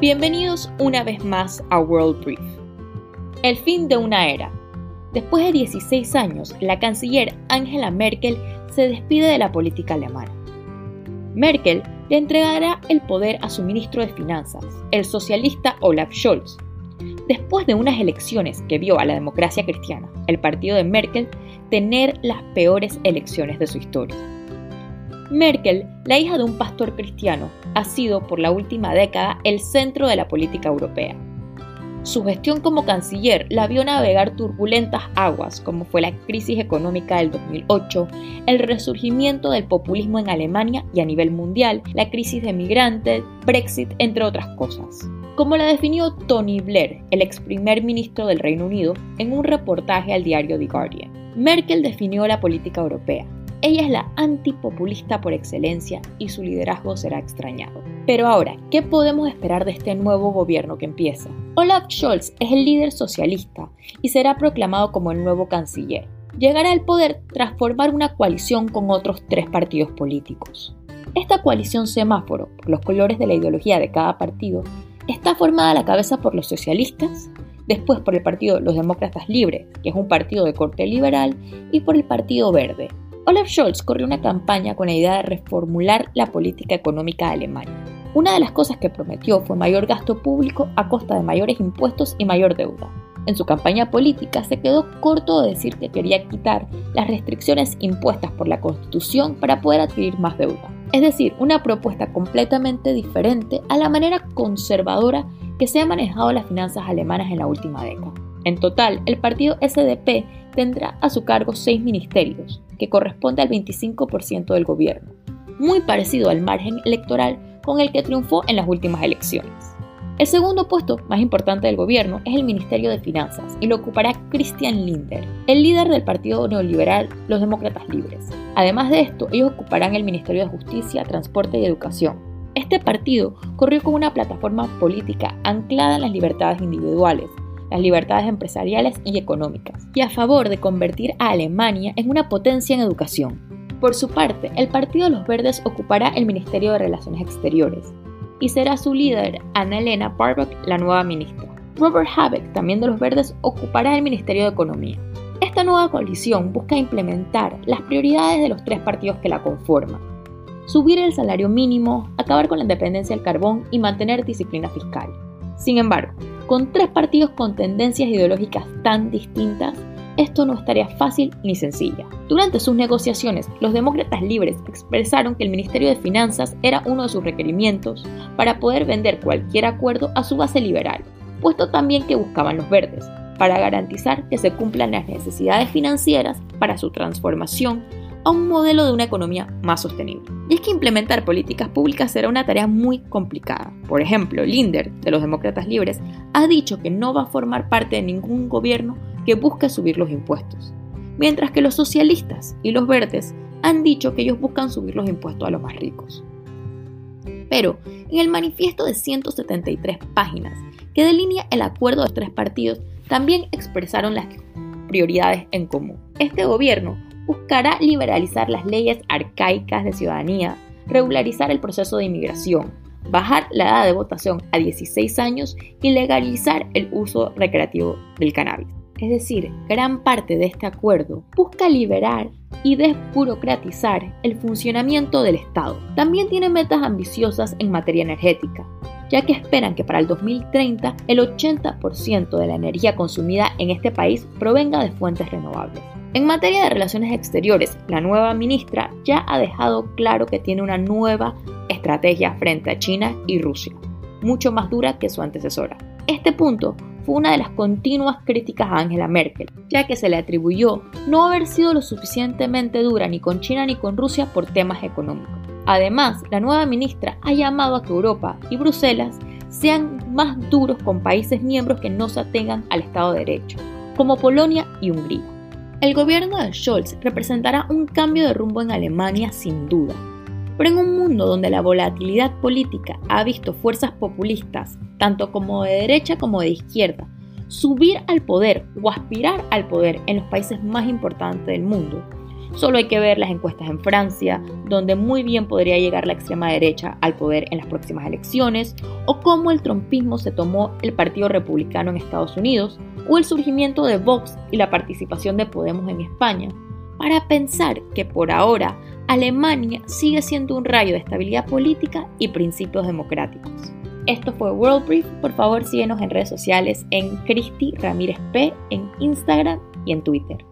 Bienvenidos una vez más a World Brief. El fin de una era. Después de 16 años, la canciller Angela Merkel se despide de la política alemana. Merkel le entregará el poder a su ministro de Finanzas, el socialista Olaf Scholz, después de unas elecciones que vio a la democracia cristiana, el partido de Merkel, tener las peores elecciones de su historia. Merkel, la hija de un pastor cristiano, ha sido por la última década el centro de la política europea. Su gestión como canciller la vio navegar turbulentas aguas como fue la crisis económica del 2008, el resurgimiento del populismo en Alemania y a nivel mundial, la crisis de migrantes, Brexit, entre otras cosas. Como la definió Tony Blair, el ex primer ministro del Reino Unido, en un reportaje al diario The Guardian. Merkel definió la política europea, ella es la antipopulista por excelencia y su liderazgo será extrañado. Pero ahora, ¿qué podemos esperar de este nuevo gobierno que empieza? Olaf Scholz es el líder socialista y será proclamado como el nuevo canciller. Llegará al poder tras formar una coalición con otros tres partidos políticos. Esta coalición semáforo, por los colores de la ideología de cada partido, está formada a la cabeza por los socialistas, después por el partido Los Demócratas Libres, que es un partido de corte liberal, y por el Partido Verde, Olaf Scholz corrió una campaña con la idea de reformular la política económica de Alemania. Una de las cosas que prometió fue mayor gasto público a costa de mayores impuestos y mayor deuda. En su campaña política se quedó corto de decir que quería quitar las restricciones impuestas por la Constitución para poder adquirir más deuda. Es decir, una propuesta completamente diferente a la manera conservadora que se han manejado las finanzas alemanas en la última década. En total, el partido SDP tendrá a su cargo seis ministerios, que corresponde al 25% del gobierno, muy parecido al margen electoral con el que triunfó en las últimas elecciones. El segundo puesto más importante del gobierno es el Ministerio de Finanzas y lo ocupará Christian Linder, el líder del partido neoliberal Los Demócratas Libres. Además de esto, ellos ocuparán el Ministerio de Justicia, Transporte y Educación. Este partido corrió con una plataforma política anclada en las libertades individuales, las libertades empresariales y económicas, y a favor de convertir a Alemania en una potencia en educación. Por su parte, el Partido de los Verdes ocupará el Ministerio de Relaciones Exteriores, y será su líder, Anna Elena Baerbock, la nueva ministra. Robert Habeck, también de los Verdes, ocupará el Ministerio de Economía. Esta nueva coalición busca implementar las prioridades de los tres partidos que la conforman. Subir el salario mínimo, acabar con la independencia del carbón y mantener disciplina fiscal. Sin embargo, con tres partidos con tendencias ideológicas tan distintas, esto no estaría fácil ni sencilla. Durante sus negociaciones, los demócratas libres expresaron que el Ministerio de Finanzas era uno de sus requerimientos para poder vender cualquier acuerdo a su base liberal, puesto también que buscaban los verdes, para garantizar que se cumplan las necesidades financieras para su transformación a un modelo de una economía más sostenible. Y es que implementar políticas públicas será una tarea muy complicada. Por ejemplo, Linder, de los Demócratas Libres, ha dicho que no va a formar parte de ningún gobierno que busque subir los impuestos, mientras que los socialistas y los verdes han dicho que ellos buscan subir los impuestos a los más ricos. Pero en el manifiesto de 173 páginas que delinea el acuerdo de los tres partidos, también expresaron las prioridades en común. Este gobierno buscará liberalizar las leyes arcaicas de ciudadanía, regularizar el proceso de inmigración, bajar la edad de votación a 16 años y legalizar el uso recreativo del cannabis. Es decir, gran parte de este acuerdo busca liberar y desburocratizar el funcionamiento del Estado. También tiene metas ambiciosas en materia energética, ya que esperan que para el 2030 el 80% de la energía consumida en este país provenga de fuentes renovables. En materia de relaciones exteriores, la nueva ministra ya ha dejado claro que tiene una nueva estrategia frente a China y Rusia, mucho más dura que su antecesora. Este punto fue una de las continuas críticas a Angela Merkel, ya que se le atribuyó no haber sido lo suficientemente dura ni con China ni con Rusia por temas económicos. Además, la nueva ministra ha llamado a que Europa y Bruselas sean más duros con países miembros que no se atengan al Estado de Derecho, como Polonia y Hungría. El gobierno de Scholz representará un cambio de rumbo en Alemania sin duda, pero en un mundo donde la volatilidad política ha visto fuerzas populistas, tanto como de derecha como de izquierda, subir al poder o aspirar al poder en los países más importantes del mundo, Solo hay que ver las encuestas en Francia, donde muy bien podría llegar la extrema derecha al poder en las próximas elecciones, o cómo el trompismo se tomó el Partido Republicano en Estados Unidos, o el surgimiento de Vox y la participación de Podemos en España, para pensar que por ahora Alemania sigue siendo un rayo de estabilidad política y principios democráticos. Esto fue World Brief. Por favor, síguenos en redes sociales en Cristi Ramírez P en Instagram y en Twitter.